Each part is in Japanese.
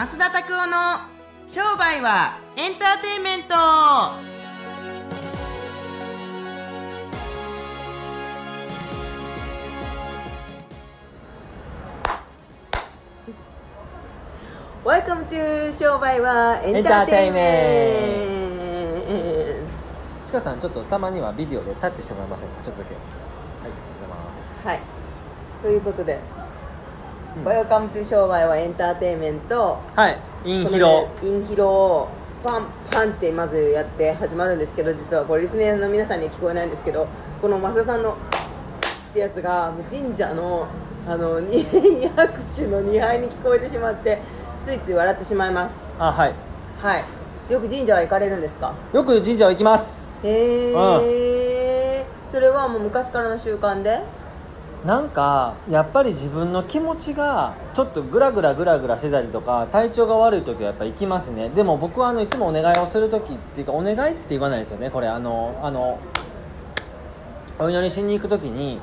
増田拓夫の商売はエンターテインメント「Welcome to 商売はエンターテインメンちかさんちょっとたまにはビデオでタッチしてもらえませんか？ちょっとだけ。はいありがとうございます。ト」はい。ということで「うん。Welcome to 商売はエンターテインメント」はい。インヒロ。ねインヒロをパンパンってまずやって始まるんですけど実はこれリスナーの皆さんには聞こえないんですけどこの増田さんのってやつが神社のあの 二拍手の2杯に聞こえてしまってついつい笑ってしまいます。あはい。はい。よく神社は行かれるんですか？よく神社は行きます。へえそれはもう昔からの習慣で？なんかやっぱり自分の気持ちがちょっとグラグラグラグラしてたりとか体調が悪い時はやっぱ行きますね。でも僕はあのいつもお願いをする時っていうかお願いって言わないですよね。これあのあのお祈りしに行く時に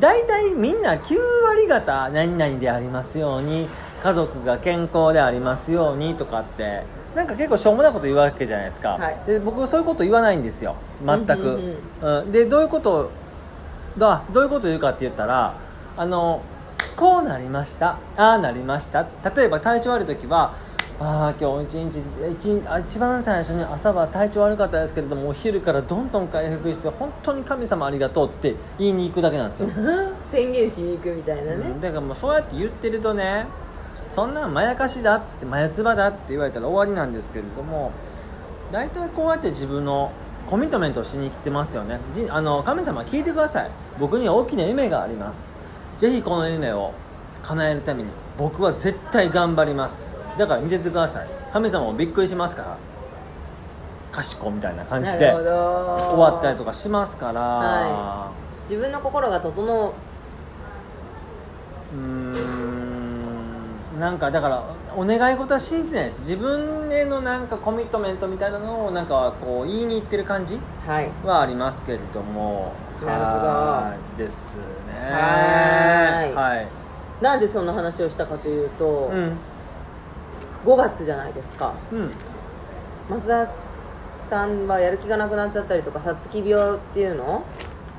大体みんな9割方何々でありますように家族が健康でありますようにとかってなんか結構しょうもないこと言うわけじゃないですか、はい。で僕そういうこと言わないんですよ。全く、うんうんうん、でどういうことだどういうこと言うかって言ったらあのこうなりましたああなりました。例えば体調悪い時はああ今日一日一日あ一番最初に朝は体調悪かったですけれどもお昼からどんどん回復して本当に神様ありがとうって言いに行くだけなんですよ、宣言しに行くみたいなね、うんだからもうそうやって言ってるとねそんなんまやかしだって眉唾だって言われたら終わりなんですけれども大体こうやって自分のコミットメントをしに来てますよね。じあの神様聞いてください。僕には大きな夢があります。ぜひこの夢を叶えるために僕は絶対頑張ります。だから見ててください。神様もびっくりしますから。賢みたいな感じで終わったりとかしますから、は自分の心が整う。うーんなんかだからお願い事は信じてないです。自分へのなんかコミットメントみたいなのをなんかこう言いに行ってる感じはありますけれども。なるほど。はい。ですね。はい。はい。なんでそんな話をしたかというと、うん。5月じゃないですか。うん。増田さんはやる気がなくなっちゃったりとかさつき病っていうの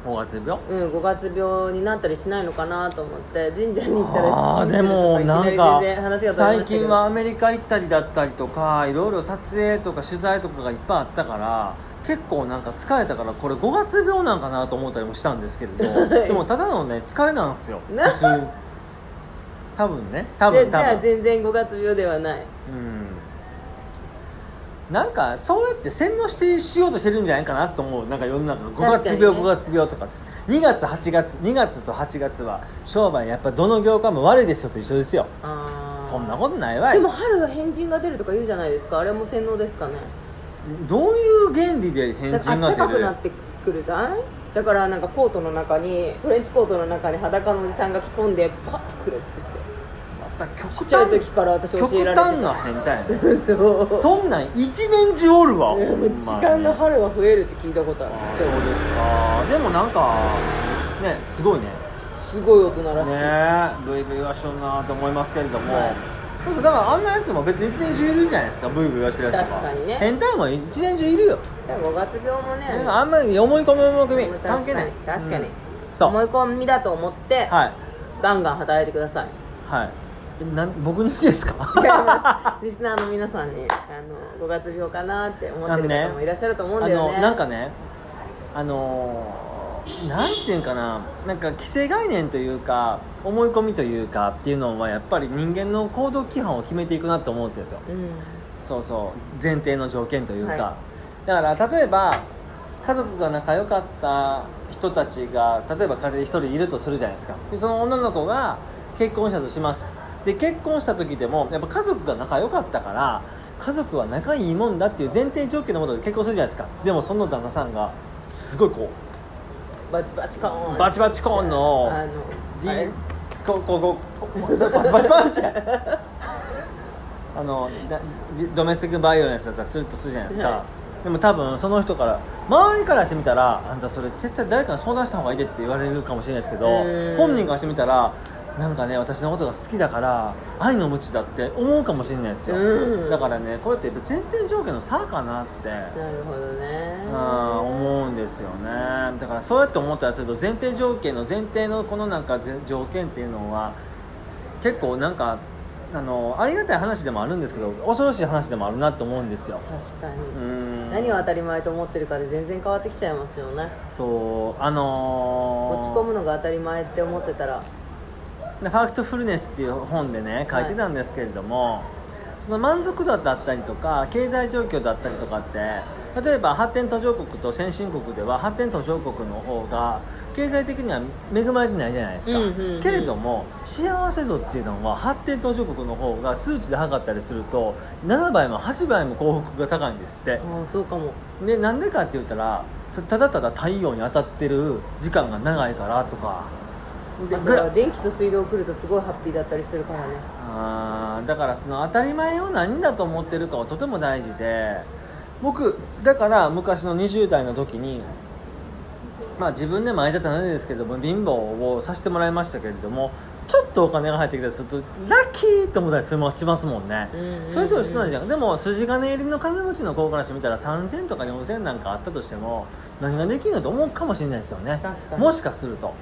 5月病？うん5月病になったりしないのかなと思って神社に行ったらあーでもなんか最近はアメリカ行ったりだったりとかいろいろ撮影とか取材とかがいっぱいあったから結構なんか疲れたからこれ5月病なんかなと思ったりもしたんですけれど。は いでもただのね疲れなんですよ。な 普通。多分ね。多分多分ゃあ全然5月病ではない。うんなんかそうやって洗脳してしようとしてるんじゃないかなと思う。なんか世の中5月病、ね。5月病とか。つ2月8月2月と8月は商売やっぱどの業界も悪いですよと一緒ですよ。そんなことないわい。でも春は変人が出るとか言うじゃないですか。あれも洗脳ですかね。どういう原理で変人が出る？暖かくなってくるじゃない？だからなんかコートの中にトレンチコートの中に裸のおじさんが着込んでパッとくるってまた極言ってちっちゃい端時から私教極えられて端な変態やね。た そう。そんなん一年中おるわ。いやもう時ほんまに。間が春は増えるって聞いたことある。あちっちゃいそうですか。でもなんかねすごいね。すごい大人らしい、ねえブイブイはしとんなと思いますけれども、はい。そうそうだからあんなやつも別に一年中いるじゃないですかブイブイはしてるやつとか確かにね。変態も一年中いるよ、じゃあ5月病もね。あんまり思い込み思い込み確かに関係ない。確かに、うん。そう。思い込みだと思って、はい。ガンガン働いてください。はい。えなん僕にですか？リスナーの皆さんにあの5月病かなって思ってる方もいらっしゃると思うんだよね。あのなんかねあのーなんていうんかななんか既成概念というか思い込みというかっていうのはやっぱり人間の行動規範を決めていくなと思うんですよ。うん。そうそう。前提の条件というか、はだから例えば家族が仲良かった人たちが例えば仮で一人いるとするじゃないですか。でその女の子が結婚したとしますで結婚した時でもやっぱ家族が仲良かったから家族は仲いいもんだっていう前提条件のもとで結婚するじゃないですか。でもその旦那さんがすごいこバチバチコーン。うバチバチコーンのあのこうこうこうこうバチバチパンチあのだドメスティックバイオレンスだったらするとするじゃないですか、はでも多分その人から周りからしてみたらあんたそれ絶対誰かに相談した方がいいでって言われるかもしれないですけどうん本人からしてみたらなんかね私のことが好きだから愛の無知だって思うかもしれないですよ、うん。だからねこれってやっぱ前提条件の差かなってなるほどね。うん思うんですよね。だからそうやって思ったりすると前提条件の前提のこのなんかぜ条件っていうのは結構なんかあのありがたい話でもあるんですけど恐ろしい話でもあるなと思うんですよ。確かに。うん。何を当たり前と思ってるかで全然変わってきちゃいますよね。そうあのー、落ち込むのが当たり前って思ってたらで「ファクトフルネス」っていう本でね書いてたんですけれども、その満足度だったりとか経済状況だったりとかって例えば発展途上国と先進国では発展途上国の方が経済的には恵まれてないじゃないですか、けれども幸せ度っていうのは発展途上国の方が数値で測ったりすると7倍も8倍も幸福が高いんですって。ああそうかも。でなんでかって言ったらそただただ太陽に当たってる時間が長いからとかであとは電気と水道来るとすごいハッピーだったりするからね。あーだからその当たり前を何だと思ってるかはとても大事で僕だから昔の20代の時にまあ自分でも相手たなんですけれども貧乏をさせてもらいましたけれどもちょっとお金が入ってきたりするとラッキーと思ったりするもしますもんね、そういうと一緒なんじゃん。でも筋金入りの金持ちの子からしてみたら3000とか4000なんかあったとしても何ができるのと思うかもしれないですよね。もしかすると。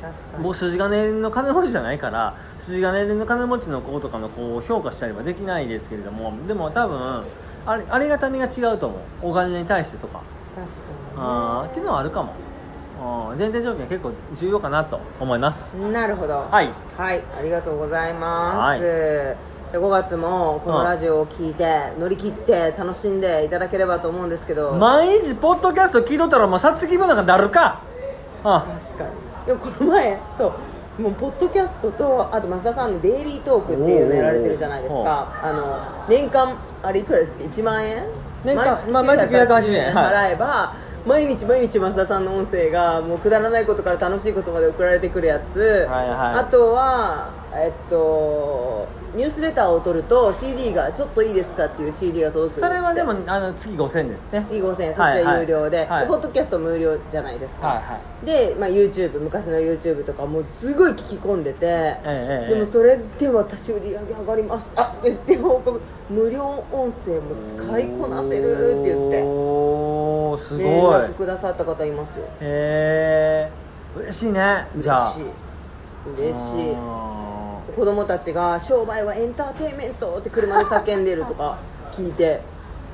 僕筋金入りの金持ちじゃないから筋金入りの金持ちの子とかの子を評価したりはできないですけれどもでも多分ありありがたみが違うと思う。お金に対してとか。確かあーっていうのはあるかも。うん前提条件結構重要かなと思います。になるほど。はい。はい、ありがとうございます。はい。で5月もこのラジオを聞いて、乗り切って楽しんでいただければと思うんですけど、毎日ポッドキャスト聞いとったらもうさつき分なんかなるか。あ確かに。いやこの前そう。もうポッドキャストとあと増田さんのデイリートークっていうのやられてるじゃないですか。あの年間あれいくらですか1万円？年間まあ毎月980円。はい。払えば、毎日毎日増田さんの音声がもうくだらないことから楽しいことまで送られてくるやつ、はいはい。あとはえっとニュースレターを取ると CD がちょっといいですかっていう CD が届くそれはでもあの月5000円ですね。月5000円そっちは有料で,、はい。はいでポッドキャスト無料じゃないですか、はいはで、まあ、YouTube 昔の YouTube とかもうすごい聞き込んでて、ええええでもそれで私売り上げ上がりました。あでも無料音声も使いこなせるって言って。おおすごい。連絡くださった方いますよ。へえ嬉しいねじゃあ。嬉しい。嬉しい。あ子供たちが「商売はエンターテインメント」って車で叫んでるとか 聞いて。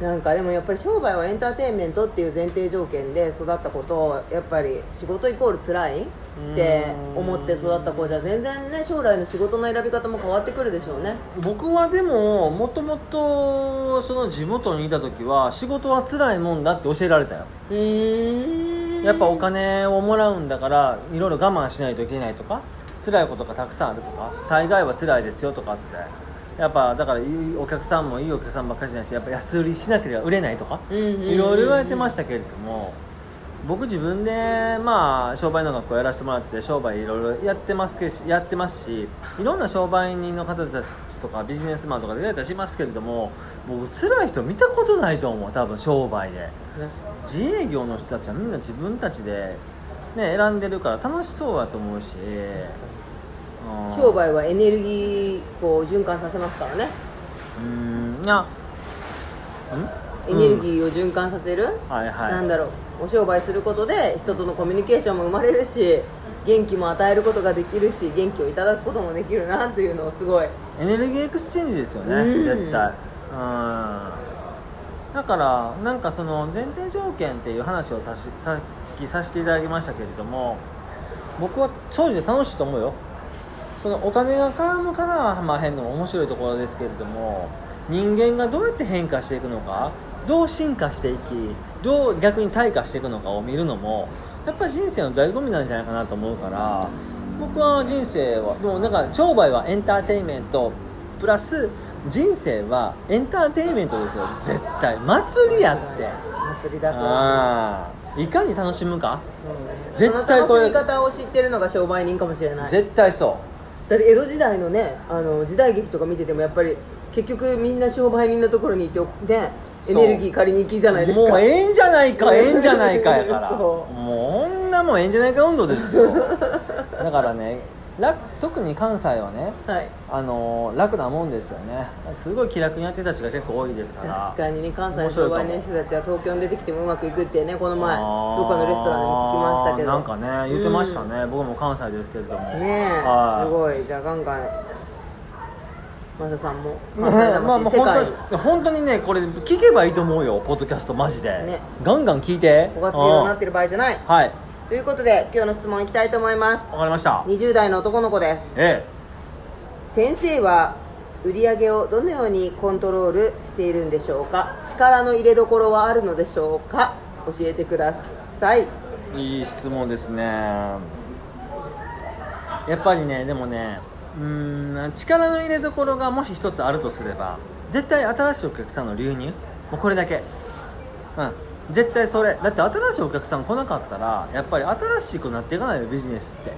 なんかでもやっぱり商売はエンターテインメントっていう前提条件で育った子とやっぱり仕事イコール辛いって思って育った子じゃ全然ね将来の仕事の選び方も変わってくるでしょうね。ー僕はでももともとその地元にいた時は仕事は辛いもんだって教えられたよ。うーん。やっぱお金をもらうんだからいろいろ我慢しないといけないとか辛いことがたくさんあるとか大概は辛いですよとかって。やっぱだからいいお客さんもいいお客さんばっかりじゃないしやっぱ安売りしなければ売れないとかいろいろ言われてましたけれども僕自分でまあ商売の学校やらせてもらって商売いろいろやってますけやってますしいろんな商売人の方たちとかビジネスマンとかで出たりしますけれども僕辛い人見たことないと思う多分商売で。自営業の人たちはみんな自分たちで、ね、選んでるから楽しそうだと思うし。うん。商売はエネルギーこう循環させますからね。うん。いや。エネルギーを循環させる、ーはいはい。なんだろう。お商売することで人とのコミュニケーションも生まれるし元気も与えることができるし元気をいただくこともできるなというのをすごい。エネルギーエクスチェンジですよねうん。絶対。うん。だからなんかその前提条件っていう話をさしさっきさせていただきましたけれども僕は正直楽しいと思うよ。そのお金が絡むからはまあ変の面白いところですけれども人間がどうやって変化していくのかどう進化していきどう逆に退化していくのかを見るのもやっぱり人生の醍醐味なんじゃないかなと思うから僕は人生はでもなんか商売はエンターテインメントプラス人生はエンターテインメントですよ。絶対。祭りやって。祭りだといかに楽しむか？そ絶対この楽しみ方を知ってるのが商売人かもしれない。絶対そだって江戸時代のねあの時代劇とか見ててもやっぱり結局みんな商売人のところに行ってねエそう。ネルギー借りに行きじゃないうですか。もうええんじゃないかええんじゃないかやから。そもうこんなもんええんじゃないか運動ですよ。だからね楽特に関西はねはい。あのー楽なもんですよね。すごい気楽にやってたちが結構多いですから。確かにね関西の商売の人たちは東京に出てきてもうまくいくってねこの前どっかのレストランでも聞きましたけど。なんかね言ってましたね、僕も関西ですけれども。ねえはい。すごい。じゃあガンガンマサさんも まあまあまあ本当に本当にねこれ聞けばいいと思うよポッドキャストマジで、ね。ガンガン聞いて。5月病になっうんてる場合じゃない。はいということで今日の質問いきたいと思います。わかりました。20代の男の子です。え先生は売り上げをどのようにコントロールしているんでしょうか？力の入れどころはあるのでしょうか？教えてください。えいい質問ですね。やっぱりねでもねうーん力の入れどころがもし一つあるとすれば絶対新しいお客さんの流入？もうこれだけ。うん絶対それ。だって新しいお客さん来なかったらやっぱり新しくなっていかないよビジネスって。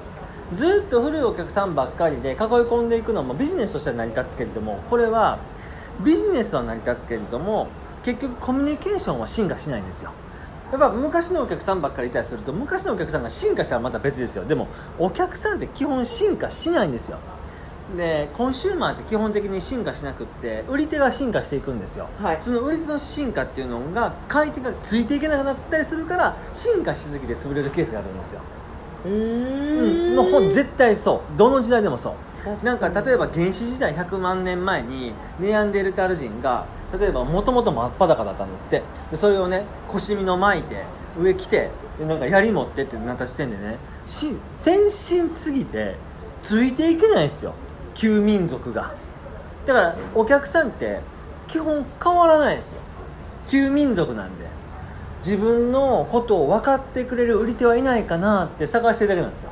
ずっと古いお客さんばっかりで囲い込んでいくのもビジネスとしては成り立つけれどもこれはビジネスは成り立つけれども結局コミュニケーションは進化しないんですよ。やっぱ昔のお客さんばっかりいたりすると昔のお客さんが進化したらまた別ですよ。でもお客さんって基本進化しないんですよ。でコンシューマーって基本的に進化しなくって売り手が進化していくんですよ、はい。その売り手の進化っていうのが買い手がついていけなくなったりするから進化しすぎて潰れるケースがあるんですよ。ううん。ーん。もうほん絶対そう。どの時代でもそう。なんか例えば原始時代100万年前にネアンデルタール人が例えばもともと真っ裸だったんですって。でそれをね腰みの巻いて上来てでなんか槍持ってってなった時点でねし先進すぎてついていけないですよ旧民族が。だからお客さんって基本変わらないですよ。旧民族なんで。自分のことを分かってくれる売り手はいないかなって探してるだけなんですよ。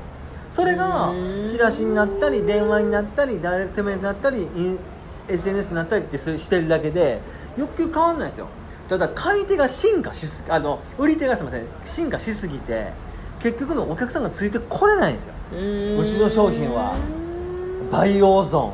それがうん。チラシになったり電話になったりダイレクトメールになったり SNS になったりってすしてるだけで欲求変わんないですよ。ただ買い手が進化しすあの売り手がすみません。進化しすぎて結局のお客さんがついてこれないんですよ。うちの商品はバイオゾ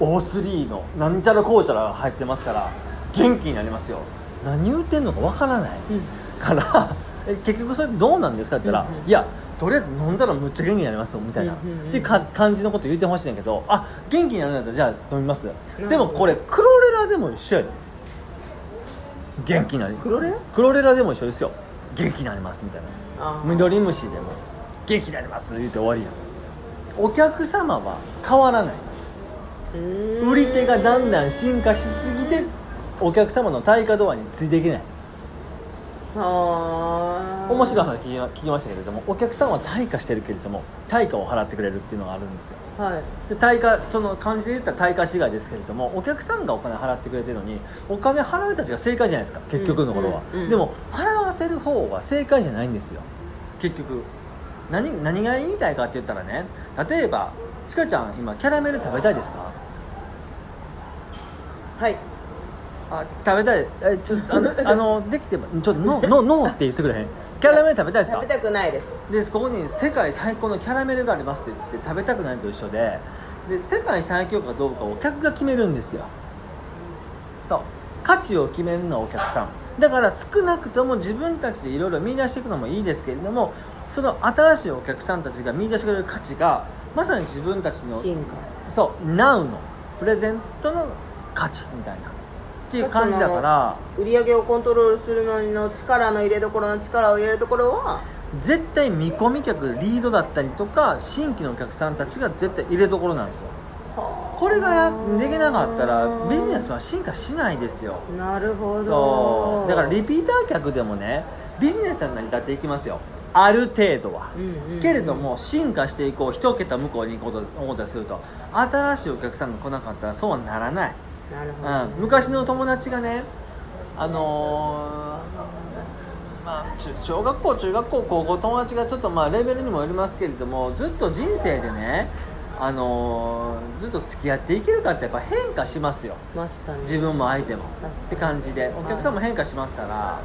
ーン O3 のなんちゃらこうちゃらが入ってますから元気になりますよ。何言ってんのかわからない、うん。から え結局それどうなんですかって言ったら、うんうん。いやとりあえず飲んだらむっちゃ元気になりますよみたいな、うんうんうんってか感じのこと言ってほしいんだけどあ元気になるんだったらじゃあ飲みます。どでもこれクロレラでも一緒やで。元気になりクロレラ？クロレラでも一緒ですよ。元気になりますみたいな。緑虫でも。元気になります言って終わりやんお客様は変わらない。売り手がだんだん進化しすぎてお客様の対価ドアについていけない。面白い話聞きま聞きましたけれどもお客さんは対価してるけれども対価を払ってくれるっていうのがあるんですよ。はい。で対価その漢字で言ったら対価違いですけれどもお客さんがお金払ってくれてるのにお金払う人たちが正解じゃないですか結局のところは、うんうんうん。でも払わせる方は正解じゃないんですよ。結局何何が言いたいかって言ったらね例えばちかちゃん今キャラメル食べたいですか？はい。あ食べたい。え ちょっとあのあのできてばちょっとノーノーノーって言ってくれへん？キャラメル食べたいですか？食べたくないです。でここに世界最高のキャラメルがありますって言って食べたくないのと一緒でで世界最強かどうかを客が決めるんですよ。そう。価値を決めるのはお客さん。だから少なくとも自分たちでいろいろ見出していくのもいいですけれどもその新しいお客さんたちが見出してくれる価値がまさに自分たちの進化。そう Now のプレゼントの価値みたいなっていう感じだから売り上げをコントロールするのにの力の入れどころの力を入れるところは絶対見込み客リードだったりとか新規のお客さんたちが絶対入れどころなんですよ。これがやできなかったらビジネスは進化しないですよ。なるほど。そう。だからリピーター客でもねビジネスは成り立っていきますよある程度は、けれども進化していこう一桁向こうに行こうと思ったりすると新しいお客さんが来なかったらそうはならない。なるほど、うん、昔の友達がねあのーまあ、中小学校中学校高校友達がちょっとまあレベルにもよりますけれどもずっと人生でね、あのーずっと付き合っていけるかってやっぱ変化しますよ。確かに。自分も相手も。確かに。って感じで。お客さんも変化しますから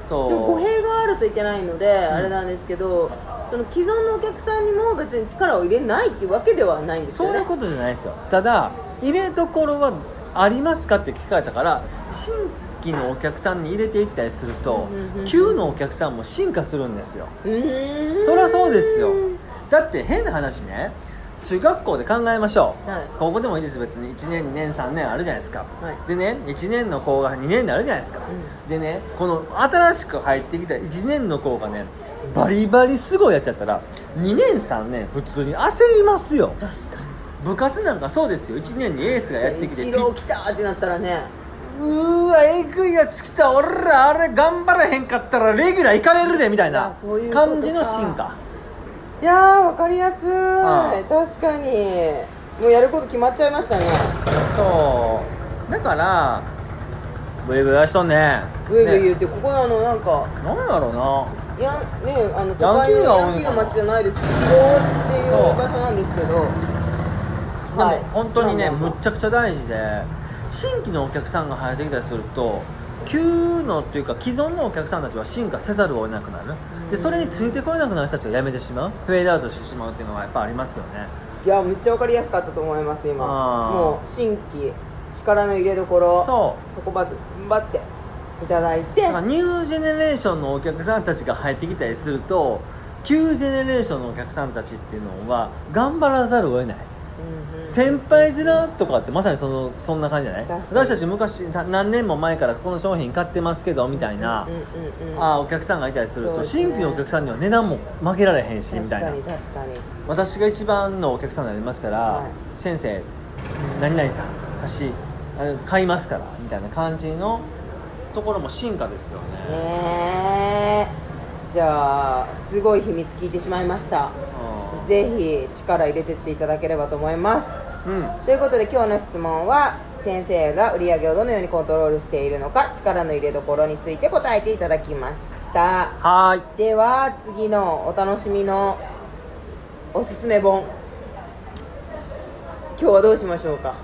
そう。でも語弊があるといけないので、あれなんですけどその既存のお客さんにも別に力を入れないっていうわけではないんですよね。そういうことじゃないですよ。ただ入れどころはありますかって聞かれたから新規のお客さんに入れていったりすると旧のお客さんも進化するんですよ。そりゃそうですよ。だって変な話ね中学校で考えましょう、はい。高校でもいいです。別に1年2年3年あるじゃないですか、はい。でね1年の子が2年であるじゃないですか、でねこの新しく入ってきた1年の子がねバリバリすごいやつやったら2年3年普通に焦りますよ。確か部活なんかそうですよ。1年にエースがやってにきて一郎来たってなったらね。うーわえぐいやつ来た。俺らあれ頑張らへんかったらレギュラー行かれるでみたいな感じの進化いやーわかりやすい。あ確かに。もうやること決まっちゃいましたね。そう。だからブイブイはしとんね。ブイブイ言ねうてここあのなんかなんやろうな。いやねあの都会のヤンキーの街じゃないですけど広尾っていう場所なんですけどでも本当にね、むっちゃくちゃ大事で新規のお客さんが入ってきたりすると旧のっていうか既存のお客さんたちは進化せざるを得なくなる。でそれについてこれなくなる人たちが辞めてしまう。フェードアウトしてしまうっていうのはやっぱありますよね。いやめっちゃわかりやすかったと思います今。もう新規力の入れどころそそこばず頑張っていただいて。ニュージェネレーションのお客さんたちが入ってきたりすると旧ジェネレーションのお客さんたちっていうのは頑張らざるを得ない先輩面とかってまさにそのそんな感じじゃない？私たち昔な何年も前からこの商品買ってますけどみたいな、あお客さんがいたりすると新規のお客さんには値段も負けられへんしみたいな。確かに確かに。私が一番のお客さんになりますから、はい。先生何々さん私買いますからみたいな感じのところも進化ですよね、じゃあすごい秘密聞いてしまいました。うぜひ力入れてっていただければと思います。んうん。ということで今日の質問は先生が売り上げをどのようにコントロールしているのか力の入れどころについて答えていただきました。はーい。では次のお楽しみのおすすめ本。今日はどうしましょうか？ね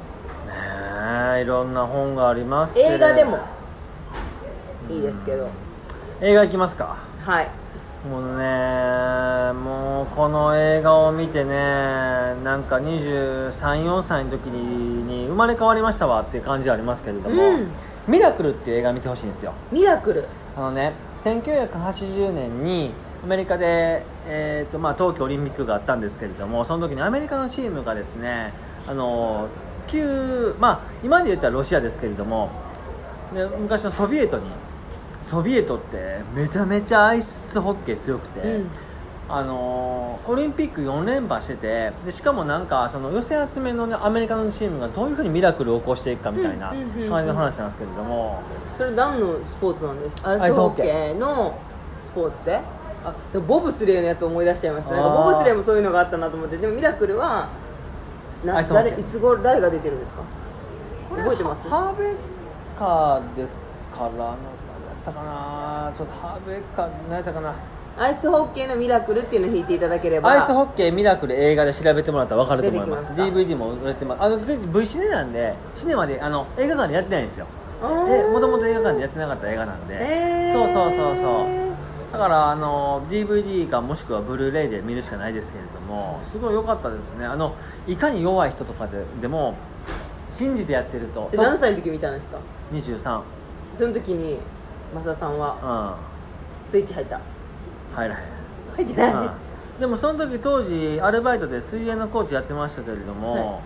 えいろんな本があります映画でも。いいですけど。映画行きますか。はいもうねもうこの映画を見てねなんか234歳の時に生まれ変わりましたわっていう感じはありますけれども「うん。ミラクル」っていう映画見てほしいんですよ。ミラクル。あのね1980年にアメリカで、えーとまあ、冬季オリンピックがあったんですけれどもその時にアメリカのチームがですねあの旧まあ今で言ったらロシアですけれどもで昔のソビエトにソビエトってめちゃめちゃアイスホッケー強くて、うん。あのオリンピック4連覇しててでしかもなんかその寄せ集めの、ね、アメリカのチームがどういうふうにミラクルを起こしていくかみたいな感じの話なんですけれども、それ何のスポーツなんですか？アアイスホッケーーのスポーツで？あでもボブスレーのやつ思い出しちゃいました。なんかボブスレーもそういうのがあったなと思って。でもミラクルはな誰いつ頃誰が出てるんですか？覚えてます？ハーベッカーですからのったかな。ちょっとハーベッカー何やったかな。アイスホッケーのミラクルっていうのを弾いていただければ。アイスホッケーミラクル映画で調べてもらったら分かると思います。出てきますか？DVD も売れてます。あの V シネなんでシネマであの映画館でやってないんですよ。あー。えもともと映画館でやってなかった映画なんで、へー。そうそうそうそう。だからあの DVD かもしくはブルーレイで見るしかないですけれどもすごい良かったですね。あのいかに弱い人とかででも信じてやってると。で何歳の時見たんですか？23その時に増田さんは？うん。スイッチ入った？入らへん。入ってない、うん。でもその時当時アルバイトで水泳のコーチやってましたけれども、は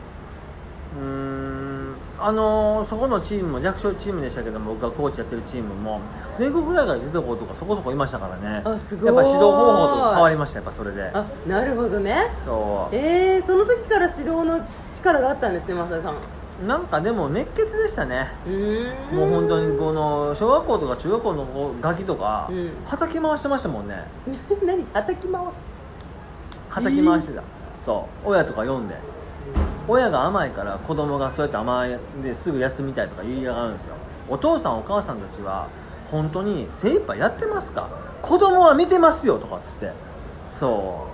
うーんあのそこのチームも弱小チームでしたけども僕がコーチやってるチームも全国大会に出た子とかそこそこいましたからね。あすごい。やっぱ指導方法とか変わりましたやっぱそれで。あなるほどね。そう。えー、その時から指導のち力があったんですね増田さん。うなんかでも熱血でしたね。ーん。もう本当にこの小学校とか中学校の子ガキとか、うん。はたき回してましたもんね。何？叩き回はたき回してた、そう。親とか読んで。親が甘いから子供がそうやって甘いですぐ休みたいとか言いやがるんですよ。お父さんお母さんたちは本当に精一杯やってますか？子供は見てますよとかっつって。そう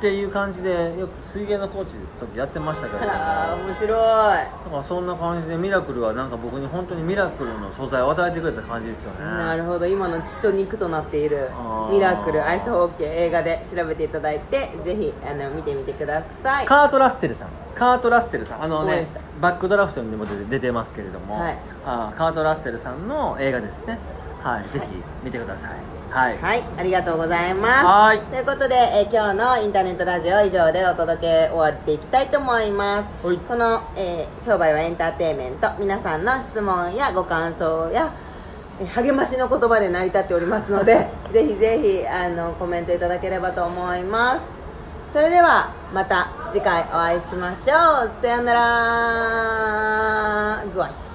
っていう感じでよく水泳のコーチの時やってましたけれど。もああ面白い。だからそんな感じでミラクルはなんか僕に本当にミラクルの素材を与えてくれた感じですよね。なるほど。今の血と肉となっているミラクルアイスホッケー映画で調べていただいてぜひあの見てみてください。カート・ラッセルさん。カート・ラッセルさん。あのねバックドラフトにも出て出てますけれども、はい。あーカート・ラッセルさんの映画ですねはいぜひ見てください。はい。はい、ありがとうございます。はい。ということで、えー今日のインターネットラジオ以上でお届け終わっていきたいと思います。はい。この、えー商売はエンターテインメント。皆さんの質問やご感想やえー励ましの言葉で成り立っておりますので ぜひぜひあのコメントいただければと思います。それではまた次回お会いしましょう。さよなら。グワシ